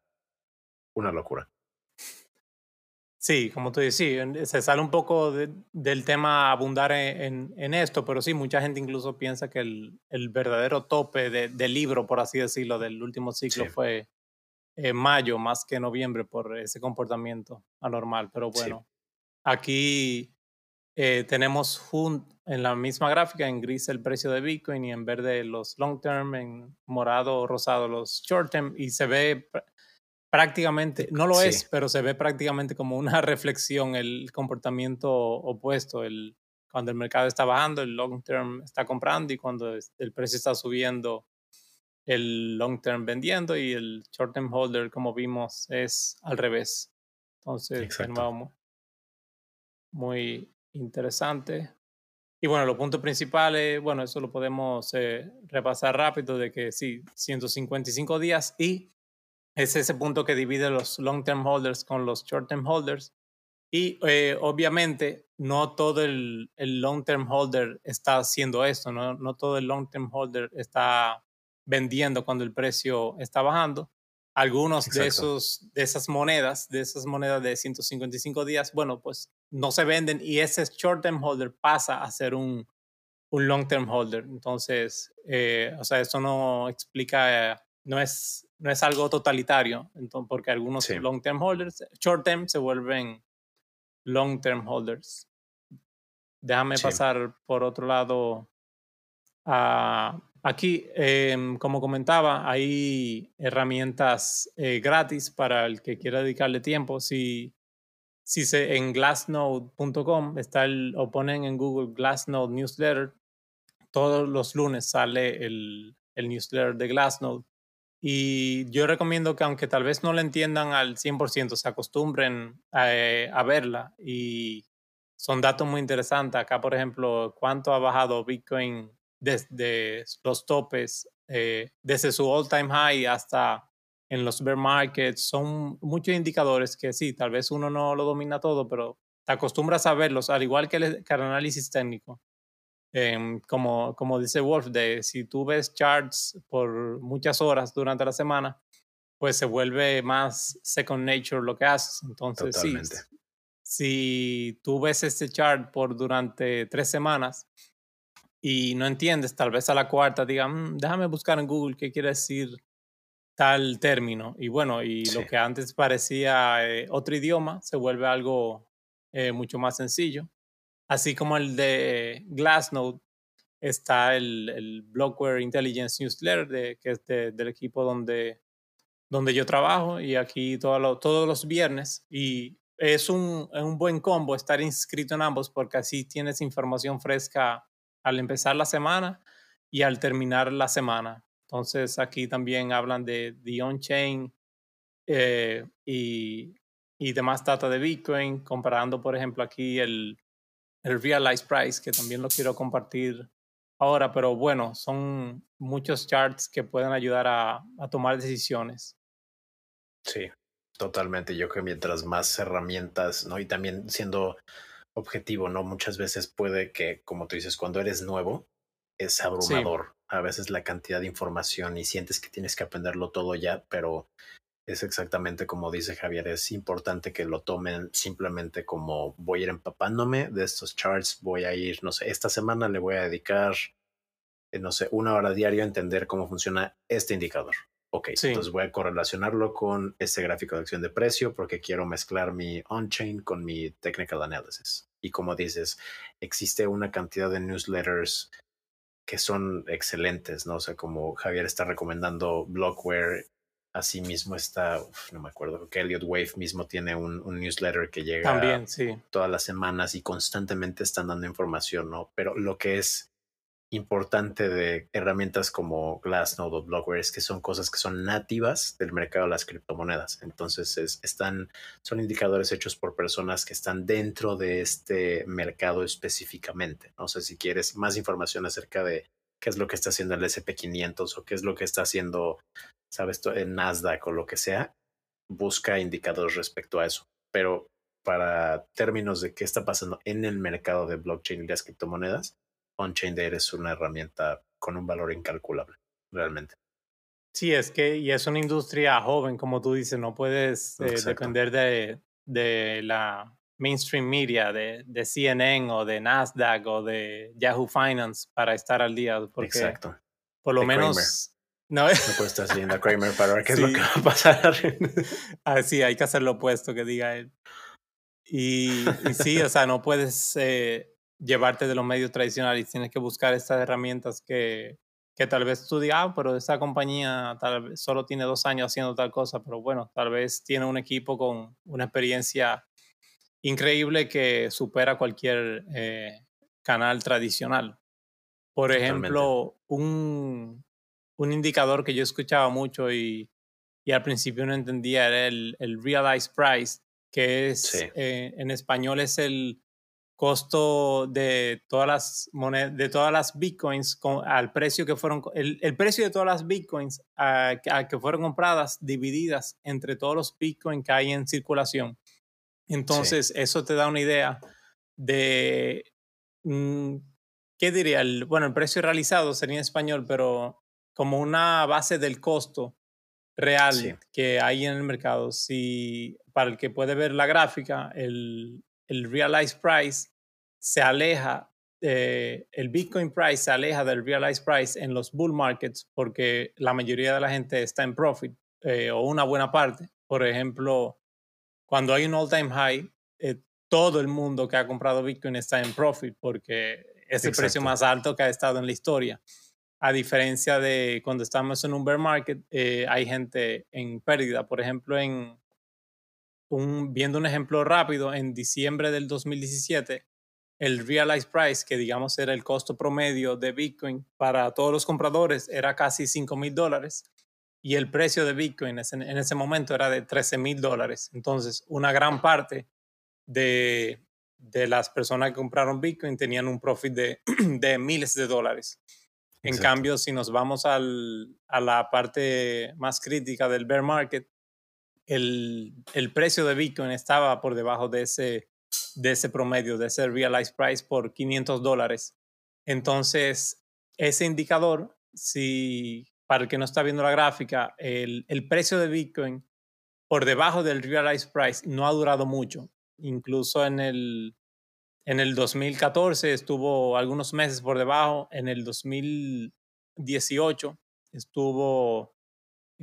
una locura. Sí, como tú dices, sí, se sale un poco del tema abundar en, en, esto, pero sí, mucha gente incluso piensa que el, el verdadero tope de, del libro, por así decirlo, del último ciclo fue en mayo más que noviembre por ese comportamiento anormal. Pero bueno, aquí eh, tenemos en la misma gráfica, en gris el precio de Bitcoin y en verde los long term, en morado o rosado los short term y se ve prácticamente, no lo es, pero se ve prácticamente como una reflexión el comportamiento opuesto. El, cuando el mercado está bajando, el long term está comprando y cuando el precio está subiendo, el long term vendiendo y el short term holder, como vimos, es al revés. Entonces, vamos muy interesante. Y bueno, los puntos principales, bueno, eso lo podemos eh, repasar rápido de que sí, 155 días y es ese punto que divide los long term holders con los short term holders. Y eh, obviamente no todo el, el, long term holder está haciendo esto, ¿no? no todo el long term holder está vendiendo cuando el precio está bajando, algunos de, esos, de esas monedas, de esas monedas de 155 días, bueno, pues no se venden y ese short term holder pasa a ser un, un long term holder. Entonces, eh, o sea, eso no explica, no, es, no es algo totalitario, entonces, porque algunos long term holders, short term se vuelven long term holders. Déjame pasar por otro lado a Aquí, em, como comentaba, hay herramientas eh, gratis para el que quiera dedicarle tiempo. Si, si se, en glassnode.com está el, o ponen en Google Glassnode Newsletter, todos los lunes sale el, newsletter de Glassnode. Y yo recomiendo que aunque tal vez no lo entiendan al 100%, se acostumbren a, a verla. Y son datos muy interesantes. Acá, por ejemplo, cuánto ha bajado Bitcoin desde los topes, eh, desde su all-time high hasta en los bear markets, son muchos indicadores que sí, tal vez uno no lo domina todo, pero te acostumbras a verlos, al igual que el, análisis técnico. Em, como, como dice Wolf, de si tú ves charts por muchas horas durante la semana, pues se vuelve más second nature lo que haces. Entonces, sí, si tú ves este chart por durante tres semanas, y no entiendes, tal vez a la cuarta digan, mm, déjame buscar en Google qué quiere decir tal término. Y bueno, y lo que antes parecía eh, otro idioma se vuelve algo eh, mucho más sencillo. Así como el de Glassnode, está el, el Blockware Intelligence Newsletter, de, que es del equipo donde, donde yo trabajo, y aquí todo todos los viernes. Y es un, es un buen combo estar inscrito en ambos, porque así tienes información fresca al empezar la semana y al terminar la semana. Entonces aquí también hablan de the on-chain eh, y, y, demás data de Bitcoin, comparando por ejemplo aquí el, el realized price, que también lo quiero compartir ahora, pero bueno, son muchos charts que pueden ayudar a, a tomar decisiones. Sí, totalmente. Yo creo que mientras más herramientas, ¿no? Y también siendo objetivo, ¿no? Muchas veces puede que, como tú dices, cuando eres nuevo, es abrumador. A veces la cantidad de información y sientes que tienes que aprenderlo todo ya, pero es exactamente como dice Javier, es importante que lo tomen simplemente como voy a ir empapándome de estos charts, voy a ir, no sé, esta semana le voy a dedicar, eh, no sé, una hora diaria a entender cómo funciona este indicador. Ok, entonces voy a correlacionarlo con este gráfico de acción de precio porque quiero mezclar mi on-chain con mi technical analysis. Y como dices, existe una cantidad de newsletters que son excelentes, ¿no? O sea, como Javier está recomendando Blockware, así mismo está, no me acuerdo, que Elliot Wave mismo tiene un, un, newsletter que llega También, sí. todas las semanas y constantemente están dando información, ¿no? Pero lo que es importante de herramientas como Glassnode o Blockware es que son cosas que son nativas del mercado de las criptomonedas. Entonces están, son indicadores hechos por personas que están dentro de este mercado específicamente. No sé si quieres más información acerca de qué es lo que está haciendo el SP500 o qué es lo que está haciendo, sabes, el Nasdaq o lo que sea. Busca indicadores respecto a eso. Pero para términos de qué está pasando en el mercado de blockchain y las criptomonedas, on-chain data es una herramienta con un valor incalculable, realmente. Sí, es que, y es una industria joven, como tú dices, no puedes eh, depender de, de, la mainstream media, de, de, CNN o de Nasdaq o de Yahoo Finance para estar al día. Porque Exacto. Por lo menos... No, no puedes estar siguiendo a Kramer para ver qué es lo que va a pasar. ah, sí, hay que hacer lo opuesto que diga él. Y, y sí, o sea, no puedes eh, llevarte de los medios tradicionales, tienes que buscar estas herramientas que, que tal vez tú digas, ah, pero esa compañía tal vez solo tiene dos años haciendo tal cosa, pero bueno, tal vez tiene un equipo con una experiencia increíble que supera cualquier eh, canal tradicional. Por ejemplo, un, un, indicador que yo escuchaba mucho y, y al principio no entendía era el, el Realized Price, que es eh, en español es el costo de todas las monedas, de todas las bitcoins al precio que fueron, el, precio de todas las bitcoins a, que fueron compradas divididas entre todos los bitcoins que hay en circulación. Entonces, eso te da una idea de, mm, ¿qué diría? El, bueno, el precio realizado sería en español, pero como una base del costo real que hay en el mercado. Si para el que puede ver la gráfica, el, el realized price se aleja, eh, el Bitcoin price se aleja del realized price en los bull markets porque la mayoría de la gente está en profit eh, o una buena parte. Por ejemplo, cuando hay un all time high, eh, todo el mundo que ha comprado Bitcoin está en profit porque es el precio más alto que ha estado en la historia. A diferencia de cuando estamos en un bear market, hay gente en pérdida. Por ejemplo, en, viendo un ejemplo rápido, en diciembre del 2017, el realized price, que digamos era el costo promedio de Bitcoin para todos los compradores, era casi 5 mil dólares. Y el precio de Bitcoin en ese momento era de 13 mil dólares. Entonces, una gran parte de, de, las personas que compraron Bitcoin tenían un profit de, de miles de dólares. En cambio, si nos vamos al, a la parte más crítica del bear market, el, el, precio de Bitcoin estaba por debajo de ese, de ese promedio, de ese realized price por 500 dólares. Entonces, ese indicador, si para el que no está viendo la gráfica, el, el precio de Bitcoin por debajo del realized price no ha durado mucho. Incluso en el, en el 2014 estuvo algunos meses por debajo, en el 2018 estuvo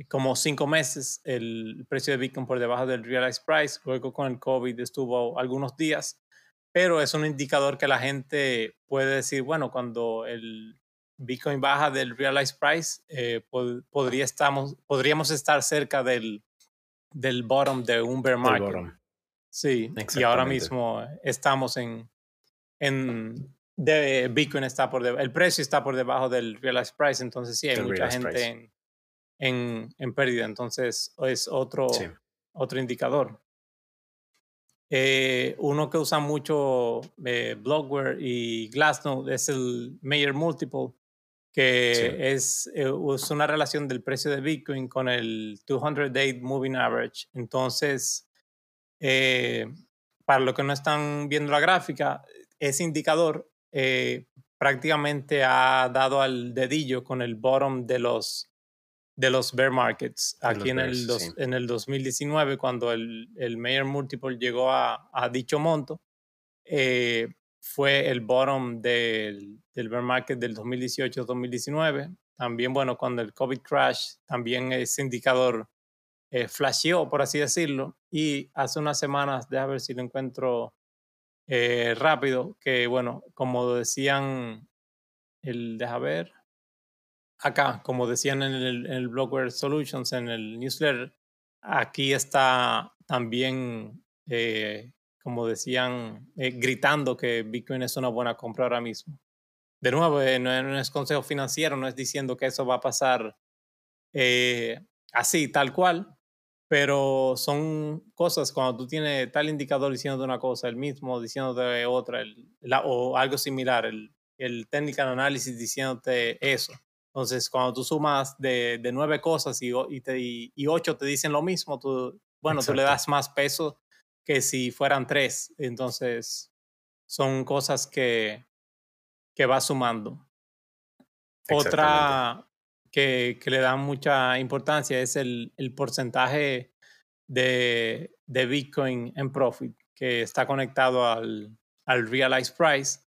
como cinco meses el precio de Bitcoin por debajo del realized price. Luego con el COVID estuvo algunos días, pero es un indicador que la gente puede decir, bueno, cuando el Bitcoin baja del realized price, eh, podría estamos, podríamos estar cerca del, del bottom de un bear market. Sí, y ahora mismo estamos en, en de Bitcoin está por el precio está por debajo del realized price, entonces sí hay mucha gente en, en, en pérdida. Entonces es otro, otro indicador. Eh, uno que usa mucho eh, Blockware y Glassnode es el Mayer Multiple, que es, eh, es, una relación del precio de Bitcoin con el 200-day moving average. Entonces, eh, para los que no están viendo la gráfica, ese indicador prácticamente ha dado al dedillo con el bottom de los de los bear markets. Aquí en, el en el 2019, cuando el, el Mayer Multiple llegó a, a dicho monto, eh, fue el bottom del, del bear market del 2018-2019. También, bueno, cuando el COVID crash, también ese indicador eh, flasheó, por así decirlo. Y hace unas semanas, déjame ver si lo encuentro eh, rápido, que bueno, como decían el, deja ver, acá, como decían en el, en el Blogware Solutions, en el newsletter, aquí está también, eh, como decían, eh, gritando que Bitcoin es una buena compra ahora mismo. De nuevo, eh, no, es consejo financiero, no es diciendo que eso va a pasar así, tal cual, pero son cosas cuando tú tienes tal indicador diciendo una cosa, el mismo diciéndote otra, o algo similar, el, el technical analysis diciéndote eso. Entonces, cuando tú sumas de, de nueve cosas y, y, te, y, ocho te dicen lo mismo, tú, bueno, tú le das más peso que si fueran tres. Entonces, son cosas que, que va sumando. Otra que, que, le da mucha importancia es el, el porcentaje de, de, Bitcoin en profit que está conectado al, al realized price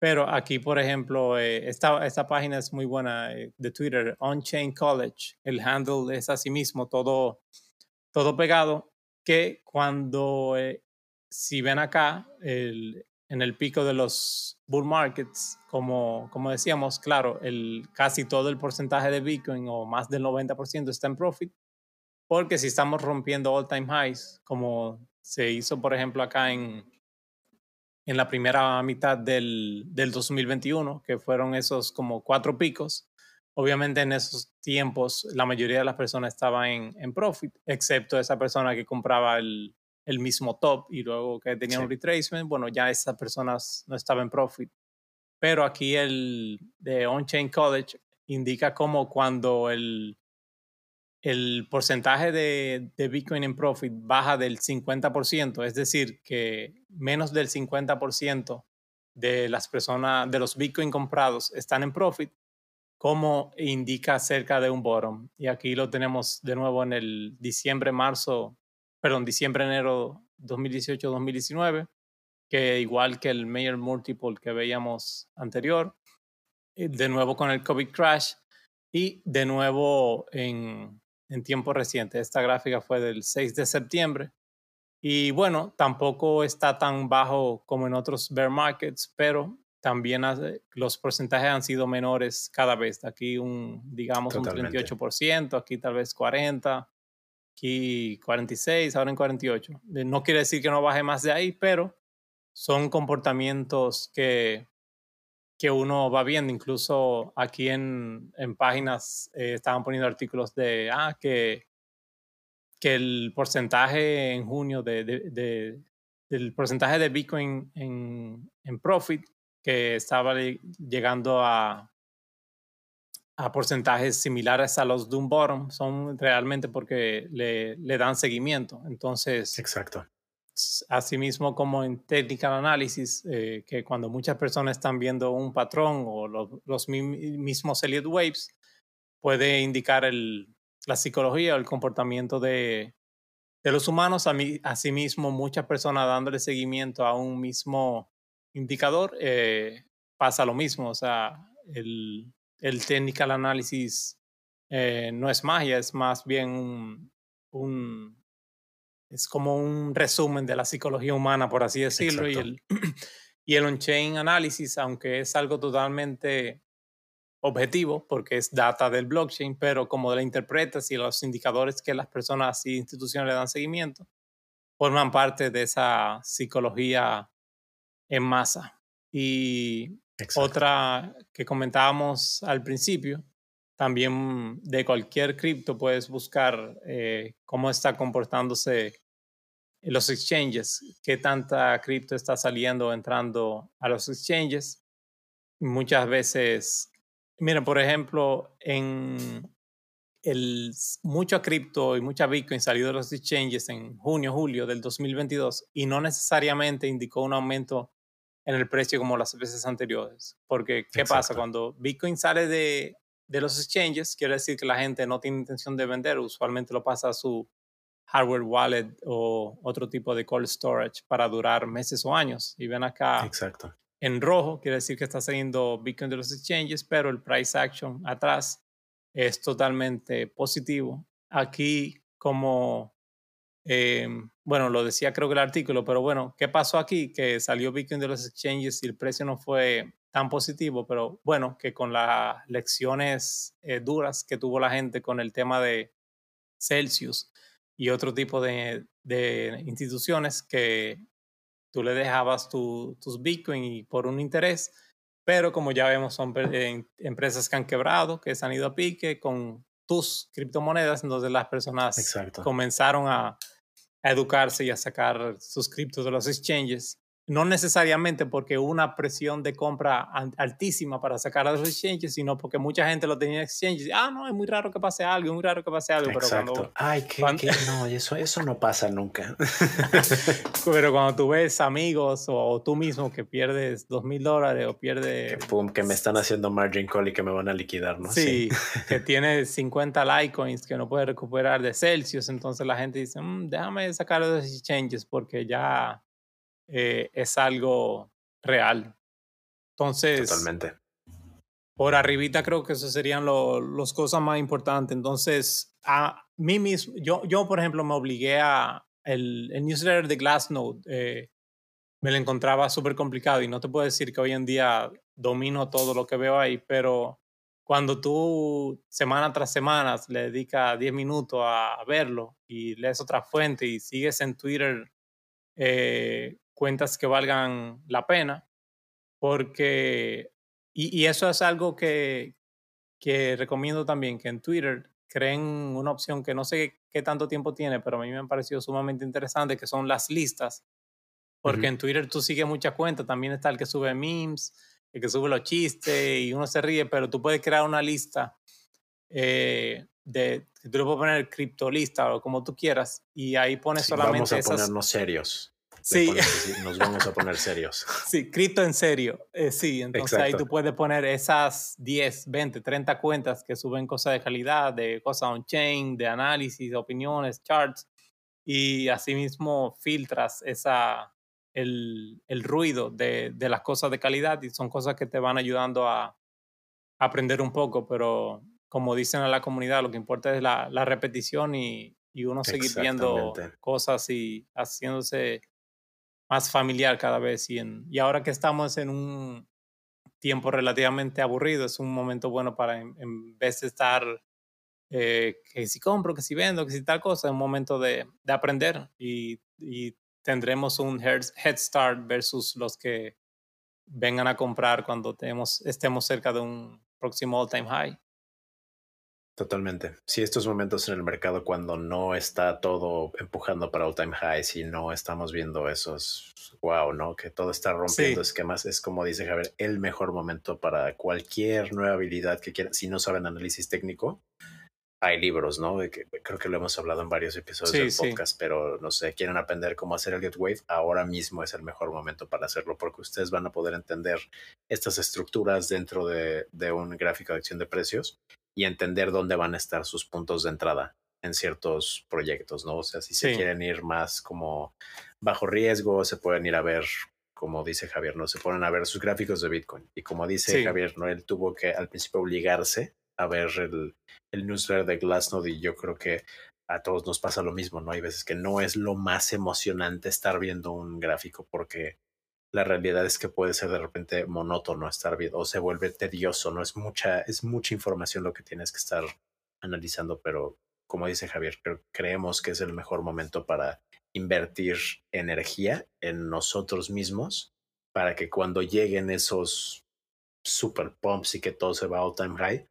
pero aquí, por ejemplo, eh, esta, esta, página es muy buena eh, de Twitter, On-Chain College. El handle es así mismo, todo, todo pegado, que cuando, eh, si ven acá, en el pico de los bull markets, como, como decíamos, claro, el, casi todo el porcentaje de Bitcoin o más del 90% está en profit, porque si estamos rompiendo all-time highs, como se hizo, por ejemplo, acá en, en la primera mitad del, del 2021, que fueron esos como cuatro picos. Obviamente en esos tiempos la mayoría de las personas estaban en, en profit, excepto esa persona que compraba el, el mismo top y luego que tenía un retracement, bueno, ya esas personas no estaban en profit. Pero aquí el de On-Chain College indica como cuando el, el porcentaje de, de, Bitcoin en profit baja del 50%, es decir, que menos del 50% de las personas, de los Bitcoin comprados están en profit, como indica cerca de un bottom. Y aquí lo tenemos de nuevo en el diciembre, marzo, perdón, diciembre, enero 2018-2019, que igual que el Mayor Multiple que veíamos anterior, eh, de nuevo con el COVID crash y de nuevo en en tiempo reciente. Esta gráfica fue del 6 de septiembre. Y bueno, tampoco está tan bajo como en otros bear markets, pero también los porcentajes han sido menores cada vez. Aquí un, digamos, un 38%, aquí tal vez 40%, aquí 46%, ahora en 48%. No quiere decir que no baje más de ahí, pero son comportamientos que que uno va viendo, incluso aquí en, en páginas eh, estaban poniendo artículos de, ah, que, que el porcentaje en junio de, de, del porcentaje de Bitcoin en, en profit, que estaba llegando a, a porcentajes similares a los de un bottom, son realmente porque le, le dan seguimiento. Entonces, exacto asimismo como en technical análisis, eh, que cuando muchas personas están viendo un patrón o los, mismos Elliott Waves, puede indicar la psicología o el comportamiento de, de los humanos. Asimismo, muchas personas dándole seguimiento a un mismo indicador, eh, pasa lo mismo. O sea, el, el technical análisis eh, no es magia, es más bien un es como un resumen de la psicología humana, por así decirlo, y el, y el on-chain análisis, aunque es algo totalmente objetivo, porque es data del blockchain, pero como la interpretas y los indicadores que las personas y instituciones le dan seguimiento, forman parte de esa psicología en masa. Y otra que comentábamos al principio, también de cualquier cripto puedes buscar eh, cómo está comportándose los exchanges, qué tanta cripto está saliendo o entrando a los exchanges. Muchas veces, miren, por ejemplo, en el, mucho cripto y mucha Bitcoin salió de los exchanges en junio, julio del 2022 y no necesariamente indicó un aumento en el precio como las veces anteriores. Porque, ¿qué pasa? Cuando Bitcoin sale de, de los exchanges, quiere decir que la gente no tiene intención de vender, usualmente lo pasa a su hardware wallet o otro tipo de cold storage para durar meses o años. Y ven acá Exacto. en rojo, quiere decir que está saliendo Bitcoin de los exchanges, pero el price action atrás es totalmente positivo. Aquí como, em, bueno, lo decía creo que el artículo, pero bueno, ¿qué pasó aquí? Que salió Bitcoin de los exchanges y el precio no fue tan positivo, pero bueno, que con las lecciones eh, duras que tuvo la gente con el tema de Celsius y otro tipo de, de instituciones que tú le dejabas tu, tus Bitcoin y por un interés, pero como ya vemos son eh, empresas que han quebrado, que se han ido a pique con tus criptomonedas, entonces las personas comenzaron a, a educarse y a sacar sus criptos de los exchanges no necesariamente porque una presión de compra altísima para sacar a los exchanges, sino porque mucha gente lo tenía en exchanges. Ah, no, es muy raro que pase algo, es muy raro que pase algo. Exacto. Pero Ay, que, no, eso, eso no pasa nunca. pero cuando tú ves amigos o, tú mismo que pierdes dos mil dólares o pierdes... Que, pum, que me están haciendo margin call y que me van a liquidar, ¿no? Sí, que tienes 50 Litecoins que no puedes recuperar de Celsius, entonces la gente dice, mm, déjame sacar los exchanges porque ya eh, es algo real. Entonces, Totalmente. por arribita creo que eso serían las cosas más importantes. Entonces, a mí mismo, yo, yo por ejemplo me obligué a el, el newsletter de Glassnode, eh, me lo encontraba súper complicado y no te puedo decir que hoy en día domino todo lo que veo ahí, pero cuando tú semana tras semana le dedicas 10 minutos a verlo y lees otra fuente y sigues en Twitter eh, cuentas que valgan la pena, porque, y, eso es algo que, que recomiendo también, que en Twitter creen una opción que no sé qué tanto tiempo tiene, pero a mí me ha parecido sumamente interesante, que son las listas. Porque en Twitter tú sigues muchas cuentas, también está el que sube memes, el que sube los chistes y uno se ríe, pero tú puedes crear una lista eh, de, tú le puedes poner criptolista o como tú quieras y ahí pones solamente vamos a ponernos serios. Sí. Nos vamos a poner serios. Sí, cripto en serio. Eh, sí, entonces ahí tú puedes poner esas 10, 20, 30 cuentas que suben cosas de calidad, de cosas on-chain, de análisis, de opiniones, charts, y asimismo filtras esa, el, el ruido de, de, las cosas de calidad y son cosas que te van ayudando a, aprender un poco, pero como dicen a la comunidad, lo que importa es la, la repetición y, y uno seguir viendo cosas y haciéndose más familiar cada vez. Y, ahora que estamos en un tiempo relativamente aburrido, es un momento bueno para, en, vez de estar eh, que si compro, que si vendo, que si tal cosa, es un momento de, de aprender y, y, tendremos un head start versus los que vengan a comprar cuando tenemos, estemos cerca de un próximo all time high. Totalmente. Sí, estos momentos en el mercado cuando no está todo empujando para all time highs y no estamos viendo esos wow, ¿no? Que todo está rompiendo esquemas. Es como dice Javier, el mejor momento para cualquier nueva habilidad que quieran. Si no saben análisis técnico, hay libros, ¿no? Que, creo que lo hemos hablado en varios episodios del podcast, pero no sé, quieren aprender cómo hacer el Get Wave, ahora mismo es el mejor momento para hacerlo porque ustedes van a poder entender estas estructuras dentro de, de un gráfico de acción de precios y entender dónde van a estar sus puntos de entrada en ciertos proyectos, ¿no? O sea, si se quieren ir más como bajo riesgo, se pueden ir a ver, como dice Javier, ¿no? Se ponen a ver sus gráficos de Bitcoin. Y como dice Javier, ¿no? Él tuvo que al principio obligarse a ver el, el newsletter de Glassnode y yo creo que a todos nos pasa lo mismo, ¿no? Hay veces que no es lo más emocionante estar viendo un gráfico porque la realidad es que puede ser de repente monótono estar viendo o se vuelve tedioso, ¿no? Es mucha, es mucha información lo que tienes que estar analizando, pero como dice Javier, creemos que es el mejor momento para invertir energía en nosotros mismos para que cuando lleguen esos super pumps y que todo se va a all time high,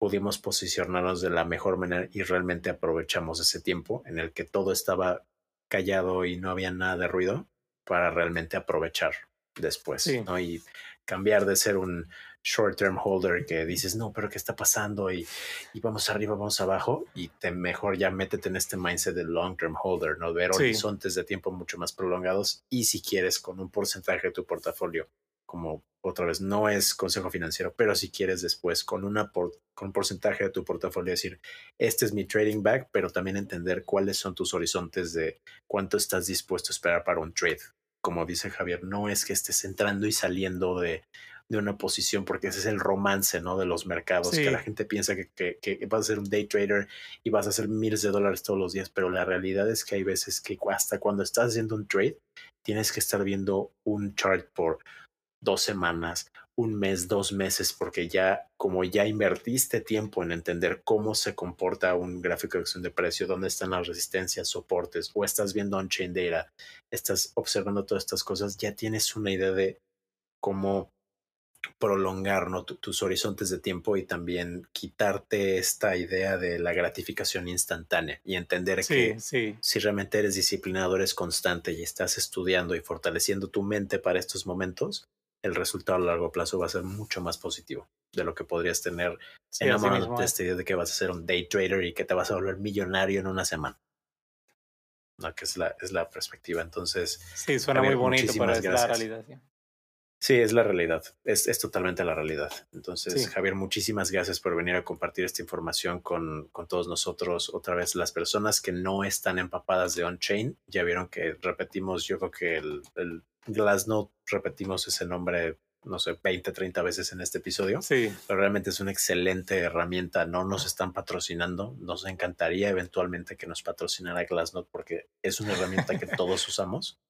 pudimos posicionarnos de la mejor manera y realmente aprovechamos ese tiempo en el que todo estaba callado y no había nada de ruido para realmente aprovechar después, ¿no? Y cambiar de ser un short term holder que dices, no, pero ¿qué está pasando? Y, y vamos arriba, vamos abajo, y te mejor ya métete en este mindset de long term holder, ¿no? Ver horizontes de tiempo mucho más prolongados y si quieres con un porcentaje de tu portafolio, como otra vez, no es consejo financiero, pero si quieres después con, una con un porcentaje de tu portafolio decir, este es mi trading bag, pero también entender cuáles son tus horizontes de cuánto estás dispuesto a esperar para un trade. Como dice Javier, no es que estés entrando y saliendo de de una posición, porque ese es el romance, ¿no? De los mercados, que la gente piensa que, que, vas a ser un day trader y vas a hacer miles de dólares todos los días, pero la realidad es que hay veces que hasta cuando estás haciendo un trade, tienes que estar viendo un chart por dos semanas, un mes, dos meses, porque ya como ya invertiste tiempo en entender cómo se comporta un gráfico de acción de precio, dónde están las resistencias, soportes, o estás viendo on-chain data, estás observando todas estas cosas, ya tienes una idea de cómo prolongar ¿no? tus horizontes de tiempo y también quitarte esta idea de la gratificación instantánea y entender que si realmente eres disciplinado, eres constante y estás estudiando y fortaleciendo tu mente para estos momentos, el resultado a largo plazo va a ser mucho más positivo de lo que podrías tener en enamorándote de esta idea de que vas a ser un day trader y que te vas a volver millonario en una semana. ¿no? Que es la, es la perspectiva. Entonces, sí, suena muy bonito, para la realidad. Sí, es la realidad, es, es totalmente la realidad. Entonces, Javier, muchísimas gracias por venir a compartir esta información con, con, todos nosotros. Otra vez, las personas que no están empapadas de on-chain, ya vieron que repetimos, yo creo que el, el Glassnode, repetimos ese nombre, no sé, 20, 30 veces en este episodio. Sí. Pero realmente es una excelente herramienta. No nos están patrocinando. Nos encantaría eventualmente que nos patrocinara Glassnode porque es una herramienta que todos usamos.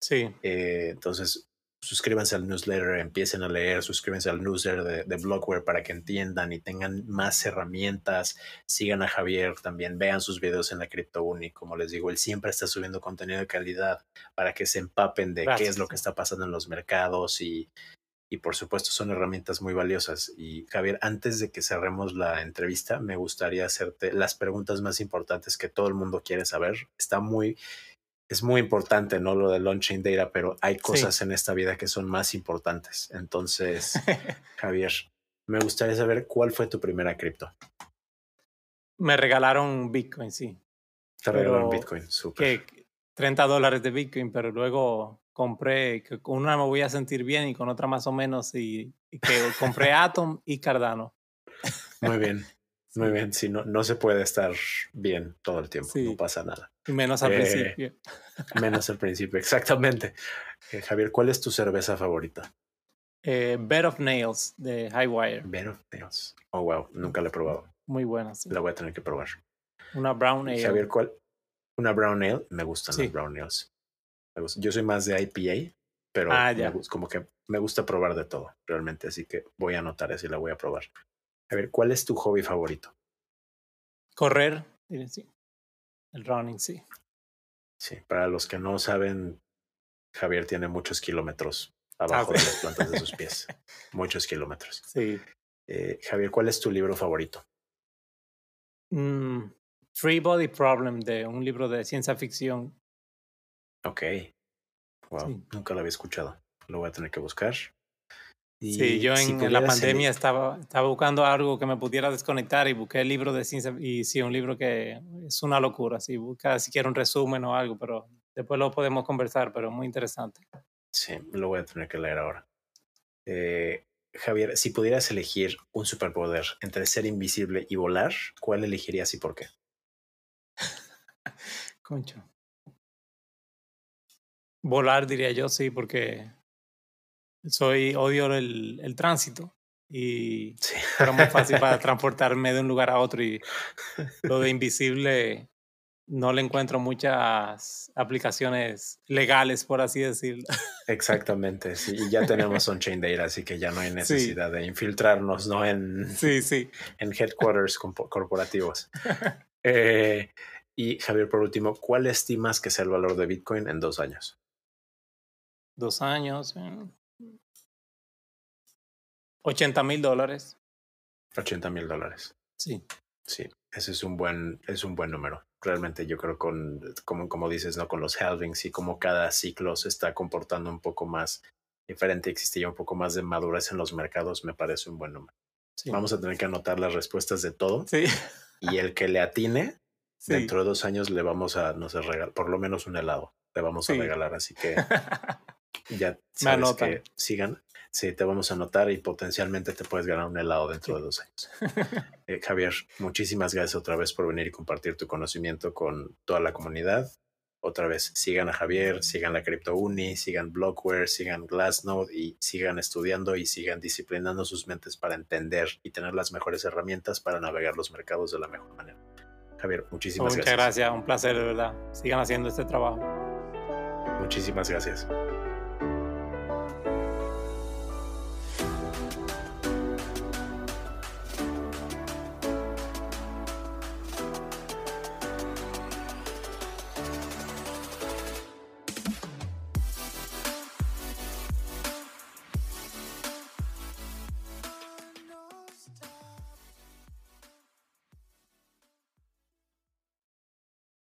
Sí. Eh, entonces, suscríbanse al newsletter, empiecen a leer, suscríbanse al newsletter de, de Blockware para que entiendan y tengan más herramientas. Sigan a Javier también, vean sus videos en la CryptoUni. Como les digo, él siempre está subiendo contenido de calidad para que se empapen de qué es lo que está pasando en los mercados y, y por supuesto son herramientas muy valiosas. Y Javier, antes de que cerremos la entrevista, me gustaría hacerte las preguntas más importantes que todo el mundo quiere saber. Está muy es muy importante, ¿no? Lo de launching data, pero hay cosas en esta vida que son más importantes. Entonces, Javier, me gustaría saber cuál fue tu primera cripto. Me regalaron Bitcoin, sí. Te regalaron Bitcoin, súper. 30 dólares de Bitcoin, pero luego compré, que con una me voy a sentir bien y con otra más o menos, y, que compré Atom y Cardano. Muy bien. Muy bien, sí, no, no se puede estar bien todo el tiempo, no pasa nada. Menos al eh, principio. Menos al principio, exactamente. Eh, Javier, ¿cuál es tu cerveza favorita? Eh, Bed of Nails de Highwire. Bed of Nails. Oh, wow, nunca la he probado. Muy buena, sí. La voy a tener que probar. Una Brown Ale. Javier, ¿cuál? Una Brown Ale. Me gustan las Brown Nails. Yo soy más de IPA, pero ah, como que me gusta probar de todo, realmente. Así que voy a anotar eso y la voy a probar. A ver, ¿cuál es tu hobby favorito? Correr, sí. El running, sí. Sí, para los que no saben, Javier tiene muchos kilómetros abajo de las plantas de sus pies. muchos kilómetros. Sí. Eh, Javier, ¿cuál es tu libro favorito? Mm, Free Body Problem, de un libro de ciencia ficción. Ok. Wow, nunca lo había escuchado. Lo voy a tener que buscar sí, yo en, la pandemia estaba, estaba buscando algo que me pudiera desconectar y busqué el libro de ciencia y sí, un libro que es una locura, si busca siquiera un resumen o algo, pero después lo podemos conversar, pero muy interesante. Sí, lo voy a tener que leer ahora. Eh, Javier, si pudieras elegir un superpoder entre ser invisible y volar, ¿cuál elegirías y por qué? Concho. Volar diría yo, sí, porque soy, odio el, el tránsito y sí. era muy fácil para transportarme de un lugar a otro y lo de invisible no le encuentro muchas aplicaciones legales, por así decirlo. Exactamente, sí, y ya tenemos on-chain data, así que ya no hay necesidad de infiltrarnos, ¿no? En, sí, sí. en headquarters corporativos. Eh, y Javier, por último, ¿cuál estimas que sea el valor de Bitcoin en dos años? Dos años, eh, 80 mil dólares. 80 mil dólares. Sí. Sí, ese es un buen, es un buen número. Realmente yo creo con, como, como dices, ¿no? Con los halvings y como cada ciclo se está comportando un poco más diferente, existe ya un poco más de madurez en los mercados, me parece un buen número. Vamos a tener que anotar las respuestas de todo. Sí. Y el que le atine, dentro de dos años le vamos a, no sé, regalar, por lo menos un helado le vamos a regalar. Así que ya sabes que sigan. Sí, te vamos a anotar y potencialmente te puedes ganar un helado dentro de dos años. Eh, Javier, muchísimas gracias otra vez por venir y compartir tu conocimiento con toda la comunidad. Otra vez, sigan a Javier, sigan la Crypto Uni, sigan Blockware, sigan Glassnode y sigan estudiando y sigan disciplinando sus mentes para entender y tener las mejores herramientas para navegar los mercados de la mejor manera. Javier, muchísimas gracias. Muchas gracias, un placer, de verdad. Sigan haciendo este trabajo. Muchísimas gracias.